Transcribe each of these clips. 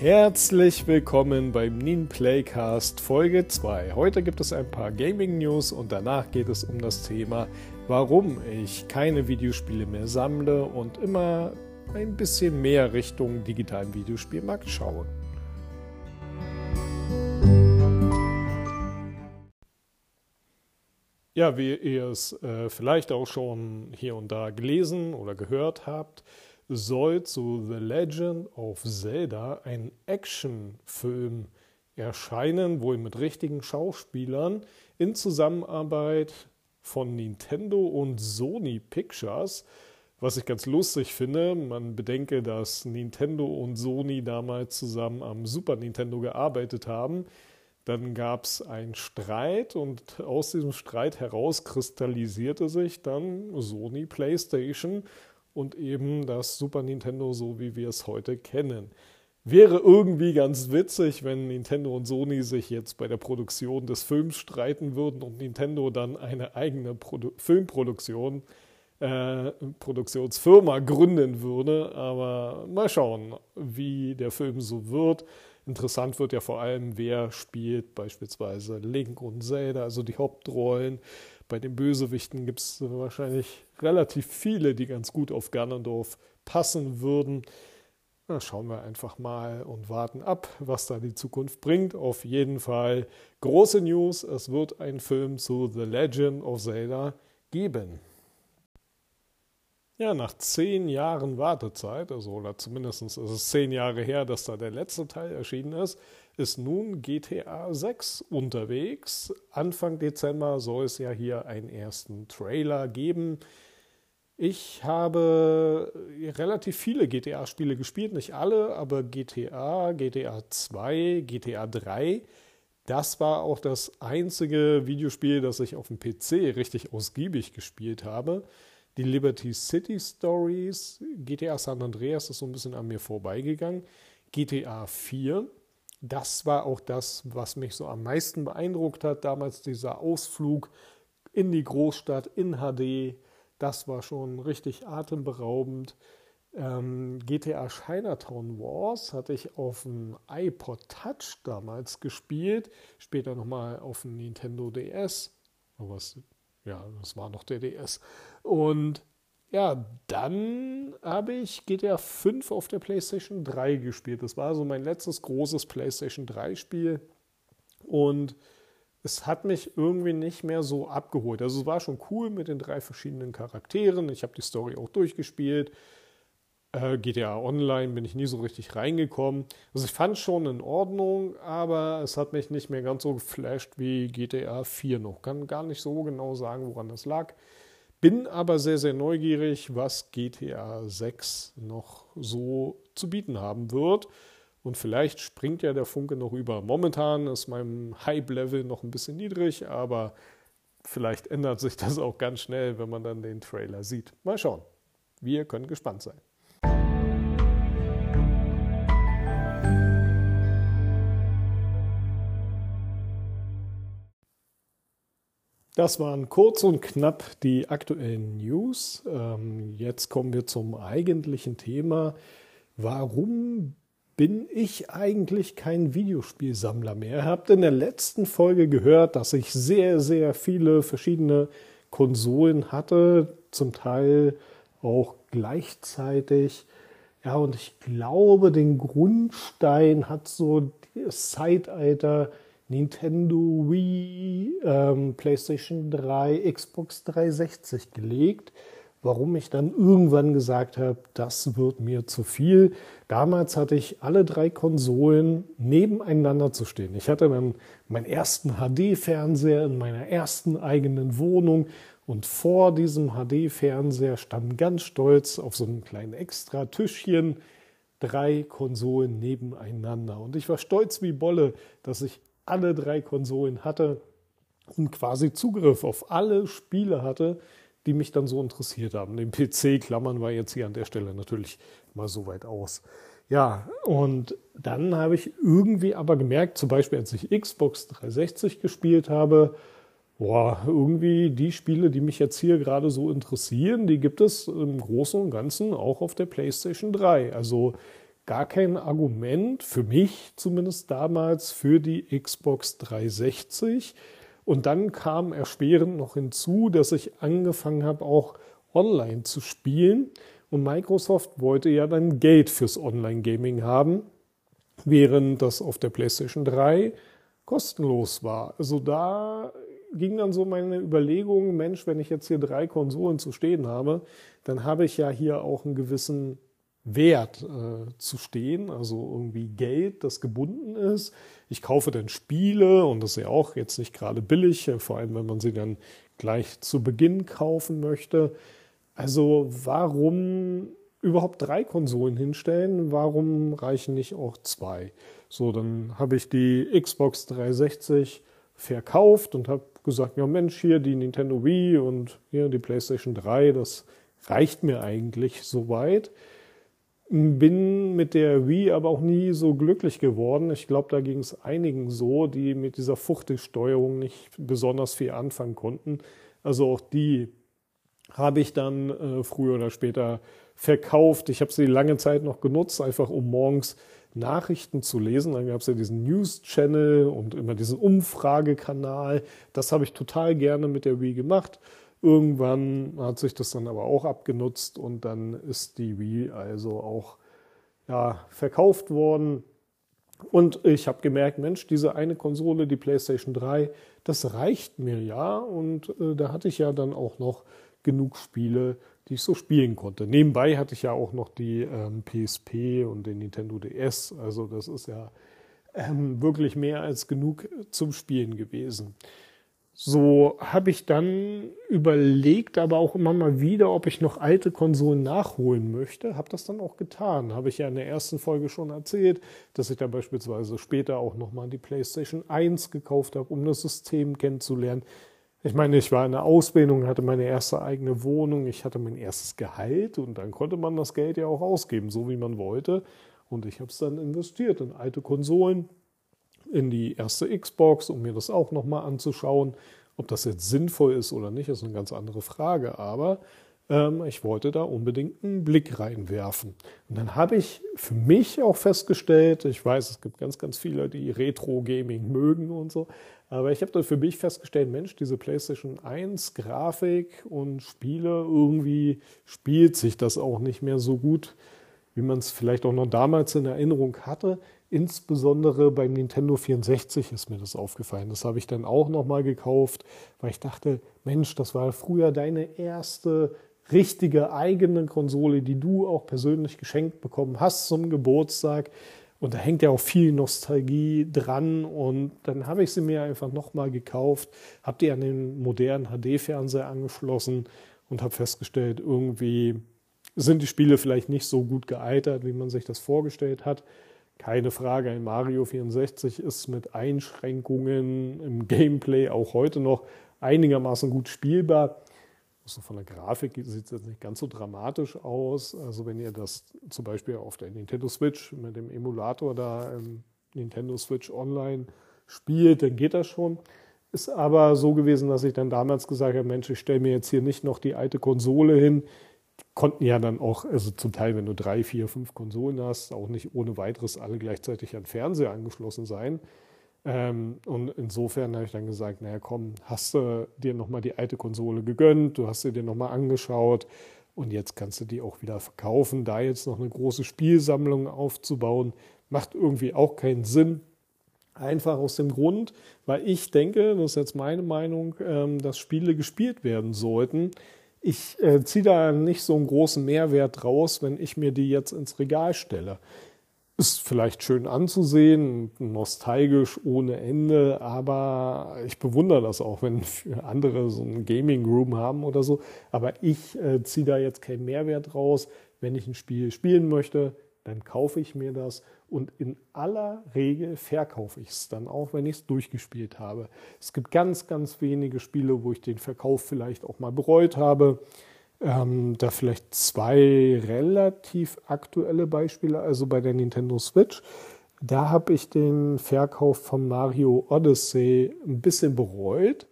Herzlich willkommen beim Nin Playcast Folge 2. Heute gibt es ein paar Gaming News und danach geht es um das Thema, warum ich keine Videospiele mehr sammle und immer ein bisschen mehr Richtung digitalen Videospielmarkt schaue. Ja, wie ihr es äh, vielleicht auch schon hier und da gelesen oder gehört habt, soll zu The Legend of Zelda ein Actionfilm erscheinen, wohl mit richtigen Schauspielern in Zusammenarbeit von Nintendo und Sony Pictures. Was ich ganz lustig finde, man bedenke, dass Nintendo und Sony damals zusammen am Super Nintendo gearbeitet haben. Dann gab es einen Streit und aus diesem Streit heraus kristallisierte sich dann Sony PlayStation und eben das Super Nintendo, so wie wir es heute kennen. Wäre irgendwie ganz witzig, wenn Nintendo und Sony sich jetzt bei der Produktion des Films streiten würden und Nintendo dann eine eigene Produ Filmproduktion, äh, Produktionsfirma gründen würde. Aber mal schauen, wie der Film so wird. Interessant wird ja vor allem, wer spielt beispielsweise Link und Zelda, also die Hauptrollen. Bei den Bösewichten gibt es wahrscheinlich relativ viele, die ganz gut auf Ganondorf passen würden. Na, schauen wir einfach mal und warten ab, was da die Zukunft bringt. Auf jeden Fall große News. Es wird einen Film zu The Legend of Zelda geben. Ja, nach zehn Jahren Wartezeit, also oder zumindest ist es zehn Jahre her, dass da der letzte Teil erschienen ist, ist nun GTA 6 unterwegs. Anfang Dezember soll es ja hier einen ersten Trailer geben. Ich habe relativ viele GTA-Spiele gespielt, nicht alle, aber GTA, GTA 2, GTA 3. Das war auch das einzige Videospiel, das ich auf dem PC richtig ausgiebig gespielt habe. Die Liberty City Stories, GTA San Andreas ist so ein bisschen an mir vorbeigegangen. GTA 4 das war auch das, was mich so am meisten beeindruckt hat. Damals dieser Ausflug in die Großstadt in HD. Das war schon richtig atemberaubend. Ähm, GTA Chinatown Wars hatte ich auf dem iPod Touch damals gespielt, später nochmal auf dem Nintendo DS. Was, ja, das war noch der DS. Und ja, dann habe ich GTA 5 auf der PlayStation 3 gespielt. Das war so mein letztes großes PlayStation 3 Spiel. Und es hat mich irgendwie nicht mehr so abgeholt. Also es war schon cool mit den drei verschiedenen Charakteren. Ich habe die Story auch durchgespielt. Äh, GTA Online bin ich nie so richtig reingekommen. Also ich fand es schon in Ordnung, aber es hat mich nicht mehr ganz so geflasht wie GTA 4 noch. Kann gar nicht so genau sagen, woran das lag. Bin aber sehr, sehr neugierig, was GTA 6 noch so zu bieten haben wird. Und vielleicht springt ja der Funke noch über. Momentan ist mein Hype-Level noch ein bisschen niedrig, aber vielleicht ändert sich das auch ganz schnell, wenn man dann den Trailer sieht. Mal schauen. Wir können gespannt sein. Das waren kurz und knapp die aktuellen News. Ähm, jetzt kommen wir zum eigentlichen Thema. Warum bin ich eigentlich kein Videospielsammler mehr? Ihr habt in der letzten Folge gehört, dass ich sehr, sehr viele verschiedene Konsolen hatte, zum Teil auch gleichzeitig. Ja, und ich glaube, den Grundstein hat so das Zeitalter Nintendo Wii, ähm, PlayStation 3, Xbox 360 gelegt. Warum ich dann irgendwann gesagt habe, das wird mir zu viel. Damals hatte ich alle drei Konsolen nebeneinander zu stehen. Ich hatte dann meinen ersten HD-Fernseher in meiner ersten eigenen Wohnung und vor diesem HD-Fernseher standen ganz stolz auf so einem kleinen Extra-Tischchen drei Konsolen nebeneinander. Und ich war stolz wie Bolle, dass ich alle drei Konsolen hatte und quasi Zugriff auf alle Spiele hatte, die mich dann so interessiert haben. Den PC klammern wir jetzt hier an der Stelle natürlich mal so weit aus. Ja, und dann habe ich irgendwie aber gemerkt, zum Beispiel als ich Xbox 360 gespielt habe, boah, irgendwie die Spiele, die mich jetzt hier gerade so interessieren, die gibt es im Großen und Ganzen auch auf der PlayStation 3. Also gar kein Argument, für mich zumindest damals, für die Xbox 360. Und dann kam erschwerend noch hinzu, dass ich angefangen habe, auch online zu spielen. Und Microsoft wollte ja dann Geld fürs Online-Gaming haben, während das auf der PlayStation 3 kostenlos war. Also da ging dann so meine Überlegung, Mensch, wenn ich jetzt hier drei Konsolen zu stehen habe, dann habe ich ja hier auch einen gewissen Wert äh, zu stehen, also irgendwie Geld, das gebunden ist. Ich kaufe dann Spiele und das ist ja auch jetzt nicht gerade billig, äh, vor allem wenn man sie dann gleich zu Beginn kaufen möchte. Also warum überhaupt drei Konsolen hinstellen? Warum reichen nicht auch zwei? So, dann habe ich die Xbox 360 verkauft und habe gesagt, ja Mensch, hier die Nintendo Wii und hier die PlayStation 3, das reicht mir eigentlich soweit. Bin mit der Wii aber auch nie so glücklich geworden. Ich glaube, da ging es einigen so, die mit dieser Fuchtelsteuerung nicht besonders viel anfangen konnten. Also auch die habe ich dann äh, früher oder später verkauft. Ich habe sie lange Zeit noch genutzt, einfach um morgens Nachrichten zu lesen. Dann gab es ja diesen News-Channel und immer diesen Umfragekanal. Das habe ich total gerne mit der Wii gemacht. Irgendwann hat sich das dann aber auch abgenutzt und dann ist die Wii also auch ja, verkauft worden. Und ich habe gemerkt, Mensch, diese eine Konsole, die PlayStation 3, das reicht mir ja. Und äh, da hatte ich ja dann auch noch genug Spiele, die ich so spielen konnte. Nebenbei hatte ich ja auch noch die ähm, PSP und den Nintendo DS. Also das ist ja ähm, wirklich mehr als genug zum Spielen gewesen. So habe ich dann überlegt, aber auch immer mal wieder, ob ich noch alte Konsolen nachholen möchte. Habe das dann auch getan. Habe ich ja in der ersten Folge schon erzählt, dass ich da beispielsweise später auch nochmal die PlayStation 1 gekauft habe, um das System kennenzulernen. Ich meine, ich war in der Ausbildung, hatte meine erste eigene Wohnung, ich hatte mein erstes Gehalt und dann konnte man das Geld ja auch ausgeben, so wie man wollte. Und ich habe es dann investiert in alte Konsolen, in die erste Xbox, um mir das auch nochmal anzuschauen. Ob das jetzt sinnvoll ist oder nicht, ist eine ganz andere Frage. Aber ähm, ich wollte da unbedingt einen Blick reinwerfen. Und dann habe ich für mich auch festgestellt, ich weiß, es gibt ganz, ganz viele, die Retro-Gaming mögen und so, aber ich habe da für mich festgestellt, Mensch, diese PlayStation 1 Grafik und Spiele, irgendwie spielt sich das auch nicht mehr so gut, wie man es vielleicht auch noch damals in Erinnerung hatte. Insbesondere beim Nintendo 64 ist mir das aufgefallen. Das habe ich dann auch nochmal gekauft, weil ich dachte, Mensch, das war früher deine erste richtige eigene Konsole, die du auch persönlich geschenkt bekommen hast zum Geburtstag. Und da hängt ja auch viel Nostalgie dran. Und dann habe ich sie mir einfach nochmal gekauft, habe die an den modernen HD-Fernseher angeschlossen und habe festgestellt, irgendwie sind die Spiele vielleicht nicht so gut gealtert, wie man sich das vorgestellt hat. Keine Frage, ein Mario 64 ist mit Einschränkungen im Gameplay auch heute noch einigermaßen gut spielbar. Also von der Grafik sieht es jetzt nicht ganz so dramatisch aus. Also wenn ihr das zum Beispiel auf der Nintendo Switch mit dem Emulator da im Nintendo Switch Online spielt, dann geht das schon. Ist aber so gewesen, dass ich dann damals gesagt habe, Mensch, ich stelle mir jetzt hier nicht noch die alte Konsole hin, konnten ja dann auch, also zum Teil, wenn du drei, vier, fünf Konsolen hast, auch nicht ohne weiteres alle gleichzeitig an Fernseher angeschlossen sein. Ähm, und insofern habe ich dann gesagt, naja komm, hast du dir nochmal die alte Konsole gegönnt, du hast sie dir nochmal angeschaut und jetzt kannst du die auch wieder verkaufen. Da jetzt noch eine große Spielsammlung aufzubauen, macht irgendwie auch keinen Sinn. Einfach aus dem Grund, weil ich denke, das ist jetzt meine Meinung, ähm, dass Spiele gespielt werden sollten ich äh, ziehe da nicht so einen großen Mehrwert raus, wenn ich mir die jetzt ins Regal stelle. Ist vielleicht schön anzusehen, nostalgisch ohne Ende, aber ich bewundere das auch, wenn andere so einen Gaming Room haben oder so. Aber ich äh, ziehe da jetzt keinen Mehrwert raus. Wenn ich ein Spiel spielen möchte, dann kaufe ich mir das und in aller Regel verkaufe ich es dann auch, wenn ich es durchgespielt habe. Es gibt ganz, ganz wenige Spiele, wo ich den Verkauf vielleicht auch mal bereut habe. Ähm, da vielleicht zwei relativ aktuelle Beispiele, also bei der Nintendo Switch. Da habe ich den Verkauf von Mario Odyssey ein bisschen bereut,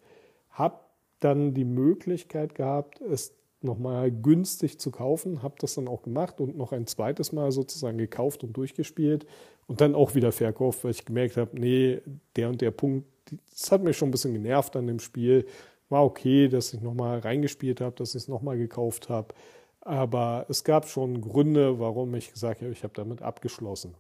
habe dann die Möglichkeit gehabt, es nochmal günstig zu kaufen, habe das dann auch gemacht und noch ein zweites Mal sozusagen gekauft und durchgespielt und dann auch wieder verkauft, weil ich gemerkt habe, nee, der und der Punkt, das hat mich schon ein bisschen genervt an dem Spiel. War okay, dass ich nochmal reingespielt habe, dass ich es nochmal gekauft habe. Aber es gab schon Gründe, warum ich gesagt habe, ich habe damit abgeschlossen.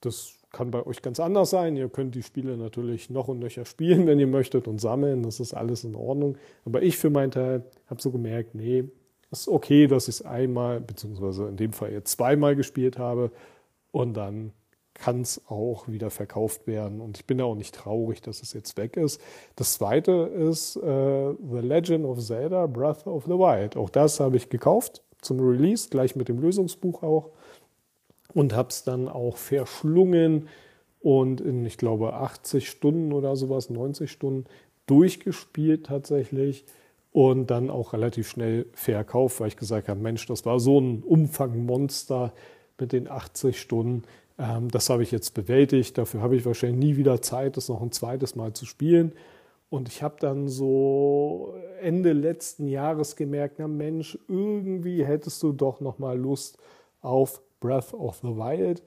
Das kann bei euch ganz anders sein. Ihr könnt die Spiele natürlich noch und nöcher spielen, wenn ihr möchtet und sammeln. Das ist alles in Ordnung. Aber ich für meinen Teil habe so gemerkt, nee, ist okay, dass ich es einmal, beziehungsweise in dem Fall jetzt zweimal gespielt habe und dann kann es auch wieder verkauft werden. Und ich bin auch nicht traurig, dass es jetzt weg ist. Das zweite ist äh, The Legend of Zelda Breath of the Wild. Auch das habe ich gekauft zum Release, gleich mit dem Lösungsbuch auch. Und habe es dann auch verschlungen und in, ich glaube, 80 Stunden oder sowas, 90 Stunden durchgespielt tatsächlich. Und dann auch relativ schnell verkauft, weil ich gesagt habe, Mensch, das war so ein Umfangmonster mit den 80 Stunden ähm, das habe ich jetzt bewältigt. Dafür habe ich wahrscheinlich nie wieder Zeit, das noch ein zweites Mal zu spielen. Und ich habe dann so Ende letzten Jahres gemerkt, na Mensch, irgendwie hättest du doch noch mal Lust auf Breath of the Wild.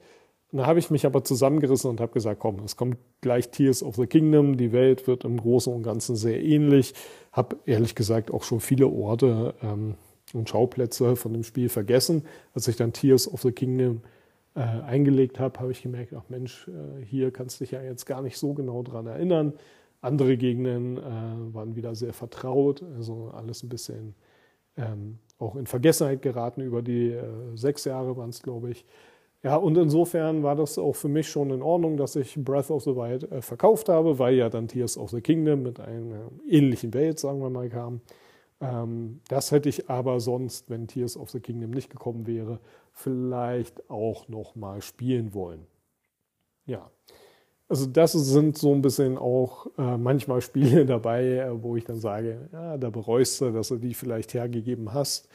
Und da habe ich mich aber zusammengerissen und habe gesagt, komm, es kommt gleich Tears of the Kingdom. Die Welt wird im Großen und Ganzen sehr ähnlich. Habe ehrlich gesagt auch schon viele Orte ähm, und Schauplätze von dem Spiel vergessen. Als ich dann Tears of the Kingdom äh, eingelegt habe, habe ich gemerkt, ach Mensch, äh, hier kannst du dich ja jetzt gar nicht so genau dran erinnern. Andere Gegenden äh, waren wieder sehr vertraut, also alles ein bisschen ähm, auch in Vergessenheit geraten über die äh, sechs Jahre waren es, glaube ich. Ja, und insofern war das auch für mich schon in Ordnung, dass ich Breath of the Wild äh, verkauft habe, weil ja dann Tears of the Kingdom mit einer ähnlichen Welt, sagen wir mal, kam. Ähm, das hätte ich aber sonst, wenn Tears of the Kingdom nicht gekommen wäre, vielleicht auch noch mal spielen wollen. Ja, also das sind so ein bisschen auch äh, manchmal Spiele dabei, äh, wo ich dann sage, ja, da bereust du, dass du die vielleicht hergegeben hast.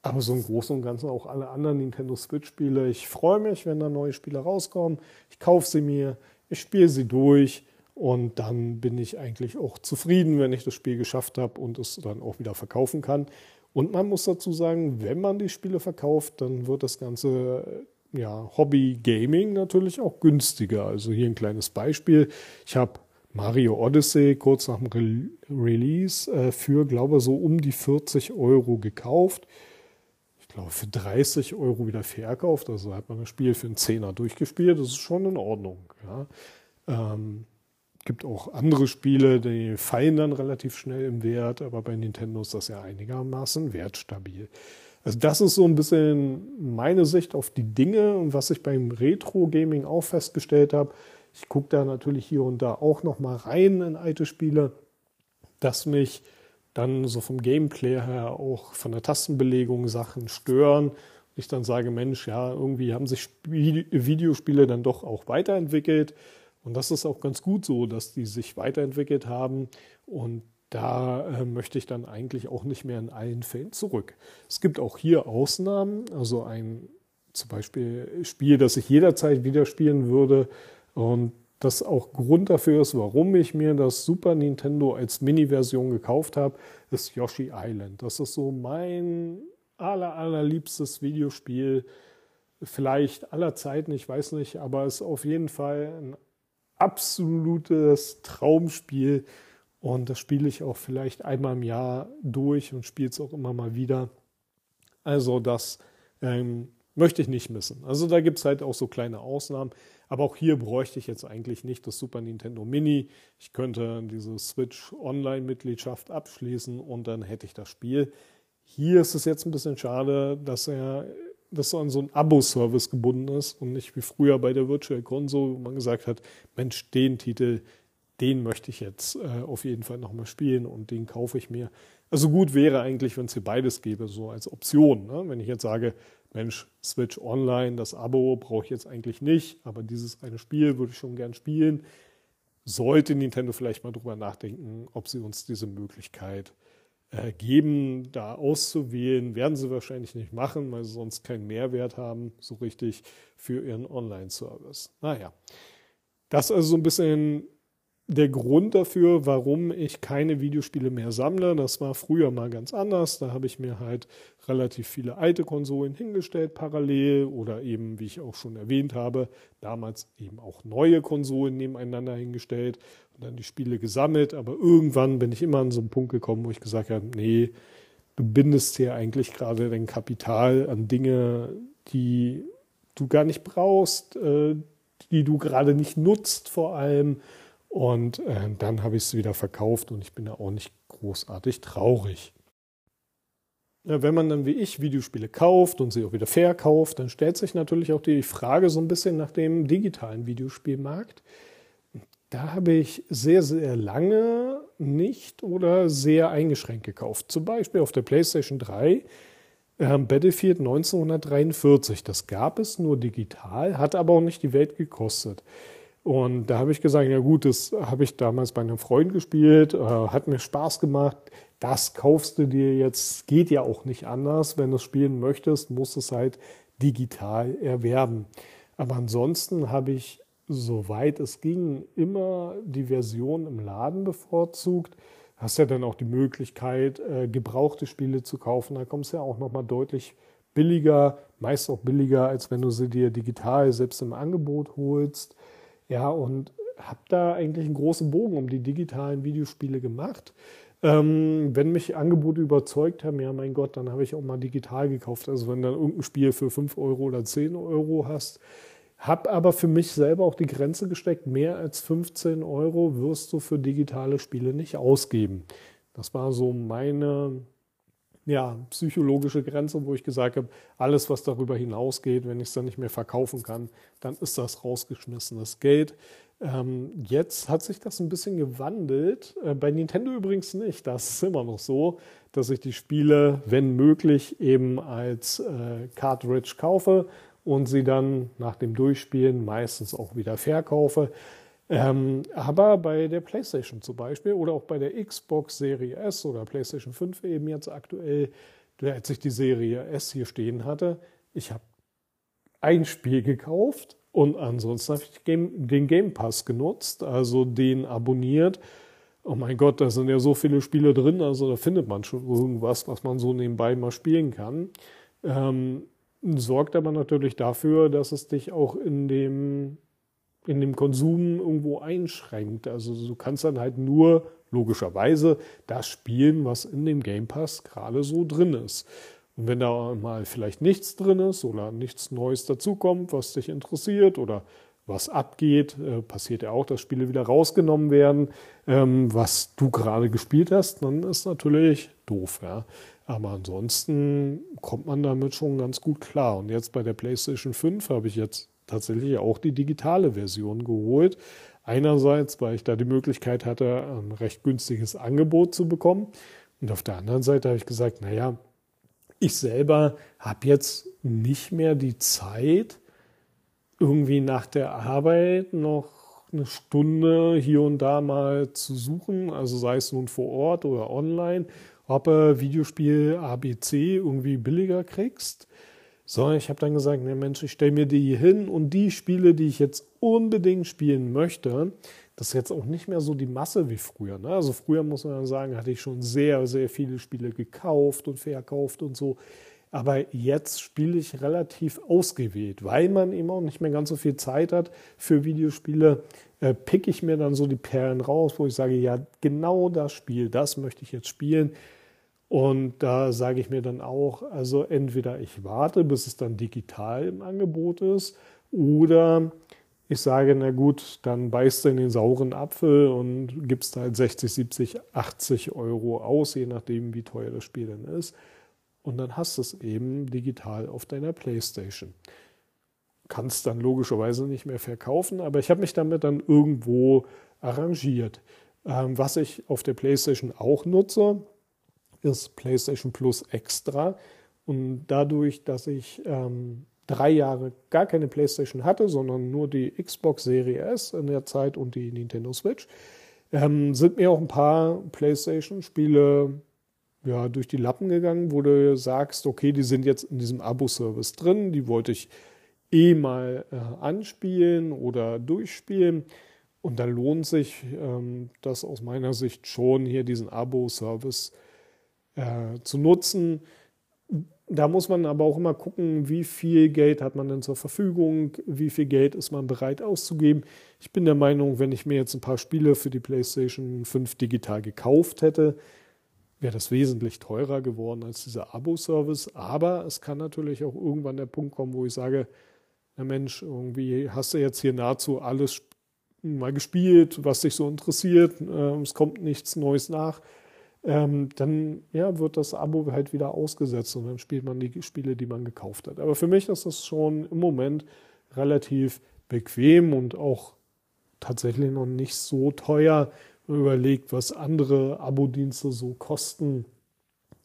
Aber so im Großen und Ganzen auch alle anderen Nintendo Switch-Spiele. Ich freue mich, wenn da neue Spiele rauskommen. Ich kaufe sie mir, ich spiele sie durch und dann bin ich eigentlich auch zufrieden, wenn ich das Spiel geschafft habe und es dann auch wieder verkaufen kann. Und man muss dazu sagen, wenn man die Spiele verkauft, dann wird das ganze ja, Hobby Gaming natürlich auch günstiger. Also hier ein kleines Beispiel. Ich habe Mario Odyssey kurz nach dem Re Release äh, für, glaube so um die 40 Euro gekauft. Ich glaube, für 30 Euro wieder verkauft. Also hat man das Spiel für einen Zehner durchgespielt. Das ist schon in Ordnung. Ja. Ähm, gibt auch andere Spiele, die fallen dann relativ schnell im Wert, aber bei Nintendo ist das ja einigermaßen wertstabil. Also das ist so ein bisschen meine Sicht auf die Dinge und was ich beim Retro-Gaming auch festgestellt habe. Ich gucke da natürlich hier und da auch noch mal rein in alte Spiele, dass mich dann so vom Gameplay her auch von der Tastenbelegung Sachen stören. Ich dann sage, Mensch, ja, irgendwie haben sich Spiel Videospiele dann doch auch weiterentwickelt. Und das ist auch ganz gut so, dass die sich weiterentwickelt haben. Und da äh, möchte ich dann eigentlich auch nicht mehr in allen Fällen zurück. Es gibt auch hier Ausnahmen, also ein zum Beispiel Spiel, das ich jederzeit wieder spielen würde und das auch Grund dafür ist, warum ich mir das Super Nintendo als Mini-Version gekauft habe, ist Yoshi Island. Das ist so mein aller, allerliebstes Videospiel, vielleicht aller Zeiten, ich weiß nicht, aber es ist auf jeden Fall ein absolutes Traumspiel. Und das spiele ich auch vielleicht einmal im Jahr durch und spiele es auch immer mal wieder. Also das ähm, möchte ich nicht missen. Also da gibt es halt auch so kleine Ausnahmen. Aber auch hier bräuchte ich jetzt eigentlich nicht das Super Nintendo Mini. Ich könnte diese Switch Online-Mitgliedschaft abschließen und dann hätte ich das Spiel. Hier ist es jetzt ein bisschen schade, dass er das an so einen Abo-Service gebunden ist und nicht wie früher bei der Virtual Console, wo man gesagt hat, Mensch, den Titel, den möchte ich jetzt äh, auf jeden Fall nochmal spielen und den kaufe ich mir. Also gut wäre eigentlich, wenn es hier beides gäbe, so als Option. Ne? Wenn ich jetzt sage, Mensch, Switch Online, das Abo brauche ich jetzt eigentlich nicht, aber dieses eine Spiel würde ich schon gern spielen, sollte Nintendo vielleicht mal drüber nachdenken, ob sie uns diese Möglichkeit äh, geben, da auszuwählen. Werden sie wahrscheinlich nicht machen, weil sie sonst keinen Mehrwert haben, so richtig für ihren Online-Service. Naja, das also so ein bisschen der Grund dafür, warum ich keine Videospiele mehr sammle. Das war früher mal ganz anders. Da habe ich mir halt relativ viele alte Konsolen hingestellt parallel oder eben, wie ich auch schon erwähnt habe, damals eben auch neue Konsolen nebeneinander hingestellt und dann die Spiele gesammelt. Aber irgendwann bin ich immer an so einen Punkt gekommen, wo ich gesagt habe, nee, du bindest hier eigentlich gerade dein Kapital an Dinge, die du gar nicht brauchst, äh, die du gerade nicht nutzt vor allem und äh, dann habe ich es wieder verkauft und ich bin da auch nicht großartig traurig. Ja, wenn man dann wie ich Videospiele kauft und sie auch wieder verkauft, dann stellt sich natürlich auch die Frage so ein bisschen nach dem digitalen Videospielmarkt. Da habe ich sehr, sehr lange nicht oder sehr eingeschränkt gekauft. Zum Beispiel auf der PlayStation 3 äh, Battlefield 1943. Das gab es nur digital, hat aber auch nicht die Welt gekostet. Und da habe ich gesagt, ja gut, das habe ich damals bei einem Freund gespielt, äh, hat mir Spaß gemacht. Das kaufst du dir jetzt, geht ja auch nicht anders. Wenn du es spielen möchtest, musst du es halt digital erwerben. Aber ansonsten habe ich, soweit es ging, immer die Version im Laden bevorzugt. Hast ja dann auch die Möglichkeit, äh, gebrauchte Spiele zu kaufen. Da kommst du ja auch nochmal deutlich billiger, meist auch billiger, als wenn du sie dir digital selbst im Angebot holst. Ja, und habe da eigentlich einen großen Bogen um die digitalen Videospiele gemacht. Ähm, wenn mich Angebote überzeugt haben, ja mein Gott, dann habe ich auch mal digital gekauft. Also wenn dann irgendein Spiel für 5 Euro oder 10 Euro hast. Habe aber für mich selber auch die Grenze gesteckt, mehr als 15 Euro wirst du für digitale Spiele nicht ausgeben. Das war so meine ja, psychologische Grenze, wo ich gesagt habe, alles, was darüber hinausgeht, wenn ich es dann nicht mehr verkaufen kann, dann ist das rausgeschmissenes Geld. Ähm, jetzt hat sich das ein bisschen gewandelt. Äh, bei Nintendo übrigens nicht. Das ist immer noch so, dass ich die Spiele, wenn möglich, eben als äh, Cartridge kaufe und sie dann nach dem Durchspielen meistens auch wieder verkaufe. Ähm, aber bei der PlayStation zum Beispiel oder auch bei der Xbox Serie S oder PlayStation 5 eben jetzt aktuell, als ich die Serie S hier stehen hatte, ich habe ein Spiel gekauft und ansonsten habe ich den Game Pass genutzt, also den abonniert. Oh mein Gott, da sind ja so viele Spiele drin, also da findet man schon irgendwas, was man so nebenbei mal spielen kann. Ähm, sorgt aber natürlich dafür, dass es dich auch in dem in dem Konsum irgendwo einschränkt. Also du kannst dann halt nur logischerweise das spielen, was in dem Game Pass gerade so drin ist. Und wenn da mal vielleicht nichts drin ist oder nichts Neues dazukommt, was dich interessiert oder was abgeht, äh, passiert ja auch, dass Spiele wieder rausgenommen werden, ähm, was du gerade gespielt hast, dann ist natürlich doof. Ja. Aber ansonsten kommt man damit schon ganz gut klar. Und jetzt bei der PlayStation 5 habe ich jetzt tatsächlich auch die digitale Version geholt. Einerseits, weil ich da die Möglichkeit hatte, ein recht günstiges Angebot zu bekommen. Und auf der anderen Seite habe ich gesagt, naja, ich selber habe jetzt nicht mehr die Zeit, irgendwie nach der Arbeit noch eine Stunde hier und da mal zu suchen, also sei es nun vor Ort oder online, ob du Videospiel ABC irgendwie billiger kriegst so, ich habe dann gesagt, ne Mensch, ich stelle mir die hin und die Spiele, die ich jetzt unbedingt spielen möchte, das ist jetzt auch nicht mehr so die Masse wie früher. Ne? Also früher muss man sagen, hatte ich schon sehr, sehr viele Spiele gekauft und verkauft und so. Aber jetzt spiele ich relativ ausgewählt, weil man eben auch nicht mehr ganz so viel Zeit hat für Videospiele. Äh, pick ich mir dann so die Perlen raus, wo ich sage, ja, genau das Spiel, das möchte ich jetzt spielen. Und da sage ich mir dann auch, also entweder ich warte, bis es dann digital im Angebot ist, oder ich sage, na gut, dann beißt du in den sauren Apfel und gibst halt 60, 70, 80 Euro aus, je nachdem, wie teuer das Spiel dann ist. Und dann hast du es eben digital auf deiner Playstation. Kannst dann logischerweise nicht mehr verkaufen, aber ich habe mich damit dann irgendwo arrangiert. Ähm, was ich auf der Playstation auch nutze, ist PlayStation Plus Extra. Und dadurch, dass ich ähm, drei Jahre gar keine PlayStation hatte, sondern nur die Xbox Serie S in der Zeit und die Nintendo Switch, ähm, sind mir auch ein paar PlayStation-Spiele ja, durch die Lappen gegangen, wo du sagst, okay, die sind jetzt in diesem Abo-Service drin, die wollte ich eh mal äh, anspielen oder durchspielen. Und da lohnt sich ähm, das aus meiner Sicht schon, hier diesen Abo-Service äh, zu nutzen. Da muss man aber auch immer gucken, wie viel Geld hat man denn zur Verfügung, wie viel Geld ist man bereit auszugeben. Ich bin der Meinung, wenn ich mir jetzt ein paar Spiele für die PlayStation 5 digital gekauft hätte, wäre das wesentlich teurer geworden als dieser Abo-Service. Aber es kann natürlich auch irgendwann der Punkt kommen, wo ich sage, na Mensch, irgendwie hast du jetzt hier nahezu alles mal gespielt, was dich so interessiert, äh, es kommt nichts Neues nach, ähm, dann ja, wird das Abo halt wieder ausgesetzt und dann spielt man die Spiele, die man gekauft hat. Aber für mich ist das schon im Moment relativ bequem und auch tatsächlich noch nicht so teuer, man überlegt, was andere Abo-Dienste so kosten,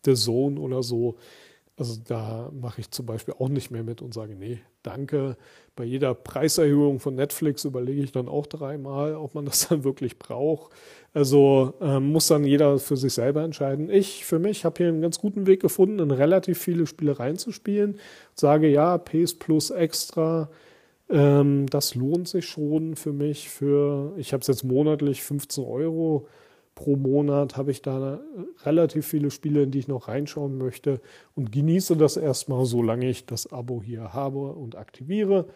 The Zone oder so. Also da mache ich zum Beispiel auch nicht mehr mit und sage, nee, danke. Bei jeder Preiserhöhung von Netflix überlege ich dann auch dreimal, ob man das dann wirklich braucht. Also ähm, muss dann jeder für sich selber entscheiden. Ich für mich habe hier einen ganz guten Weg gefunden, in relativ viele Spiele reinzuspielen. Sage ja, PS Plus extra. Ähm, das lohnt sich schon für mich. Für ich habe es jetzt monatlich 15 Euro pro Monat habe ich da relativ viele Spiele, in die ich noch reinschauen möchte und genieße das erstmal, solange ich das Abo hier habe und aktiviere.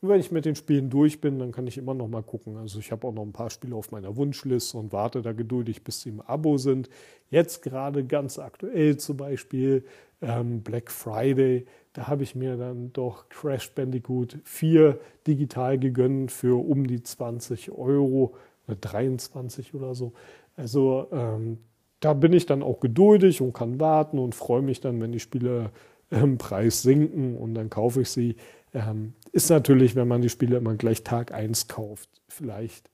Und wenn ich mit den Spielen durch bin, dann kann ich immer noch mal gucken. Also ich habe auch noch ein paar Spiele auf meiner Wunschliste und warte da geduldig, bis sie im Abo sind. Jetzt gerade ganz aktuell zum Beispiel ähm, Black Friday. Da habe ich mir dann doch Crash Bandicoot 4 digital gegönnt für um die 20 Euro, 23 oder so. Also ähm, da bin ich dann auch geduldig und kann warten und freue mich dann, wenn die Spiele im Preis sinken und dann kaufe ich sie. Ähm, ist natürlich, wenn man die Spiele immer gleich Tag 1 kauft, vielleicht,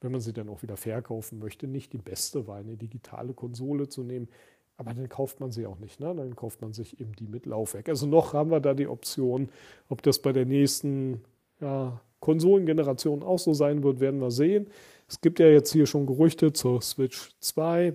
wenn man sie dann auch wieder verkaufen möchte, nicht die beste Wahl, eine digitale Konsole zu nehmen. Aber dann kauft man sie auch nicht. Ne? Dann kauft man sich eben die mit Laufwerk. Also noch haben wir da die Option, ob das bei der nächsten ja, Konsolengeneration auch so sein wird, werden wir sehen. Es gibt ja jetzt hier schon Gerüchte zur Switch 2.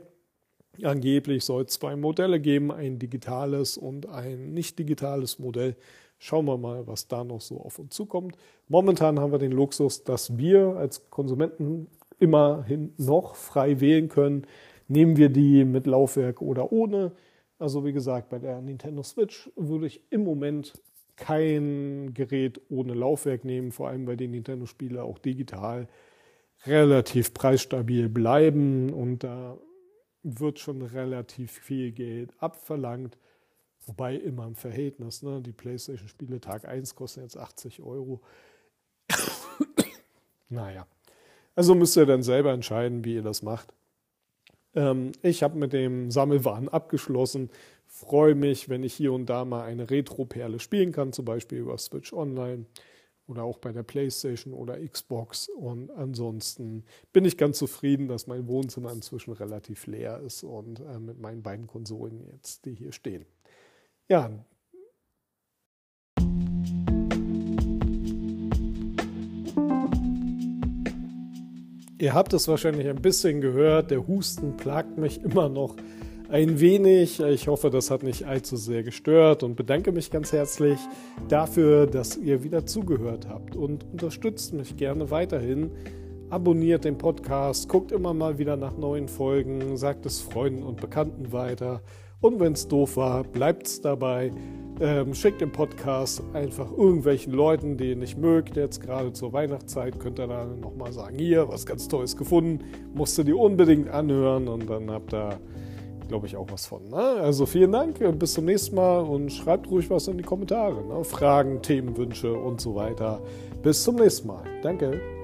Angeblich soll es zwei Modelle geben, ein digitales und ein nicht digitales Modell. Schauen wir mal, was da noch so auf uns zukommt. Momentan haben wir den Luxus, dass wir als Konsumenten immerhin noch frei wählen können. Nehmen wir die mit Laufwerk oder ohne? Also wie gesagt, bei der Nintendo Switch würde ich im Moment kein Gerät ohne Laufwerk nehmen, vor allem weil die Nintendo-Spiele auch digital relativ preisstabil bleiben und da wird schon relativ viel Geld abverlangt. Wobei immer im Verhältnis, ne? die PlayStation-Spiele Tag 1 kosten jetzt 80 Euro. naja, also müsst ihr dann selber entscheiden, wie ihr das macht. Ähm, ich habe mit dem Sammelwahn abgeschlossen. Freue mich, wenn ich hier und da mal eine Retro-Perle spielen kann, zum Beispiel über Switch Online oder auch bei der PlayStation oder Xbox. Und ansonsten bin ich ganz zufrieden, dass mein Wohnzimmer inzwischen relativ leer ist und äh, mit meinen beiden Konsolen jetzt, die hier stehen. Ja. Ihr habt es wahrscheinlich ein bisschen gehört, der Husten plagt mich immer noch ein wenig. Ich hoffe, das hat nicht allzu sehr gestört und bedanke mich ganz herzlich dafür, dass ihr wieder zugehört habt und unterstützt mich gerne weiterhin. Abonniert den Podcast, guckt immer mal wieder nach neuen Folgen, sagt es Freunden und Bekannten weiter. Und wenn es doof war, bleibt es dabei. Ähm, schickt den Podcast einfach irgendwelchen Leuten, die ihr nicht mögt. Jetzt gerade zur Weihnachtszeit könnt ihr dann nochmal sagen, hier, was ganz Tolles gefunden, musst du dir unbedingt anhören und dann habt ihr glaube ich, auch was von. Ne? Also vielen Dank, bis zum nächsten Mal und schreibt ruhig was in die Kommentare. Ne? Fragen, Themenwünsche und so weiter. Bis zum nächsten Mal. Danke.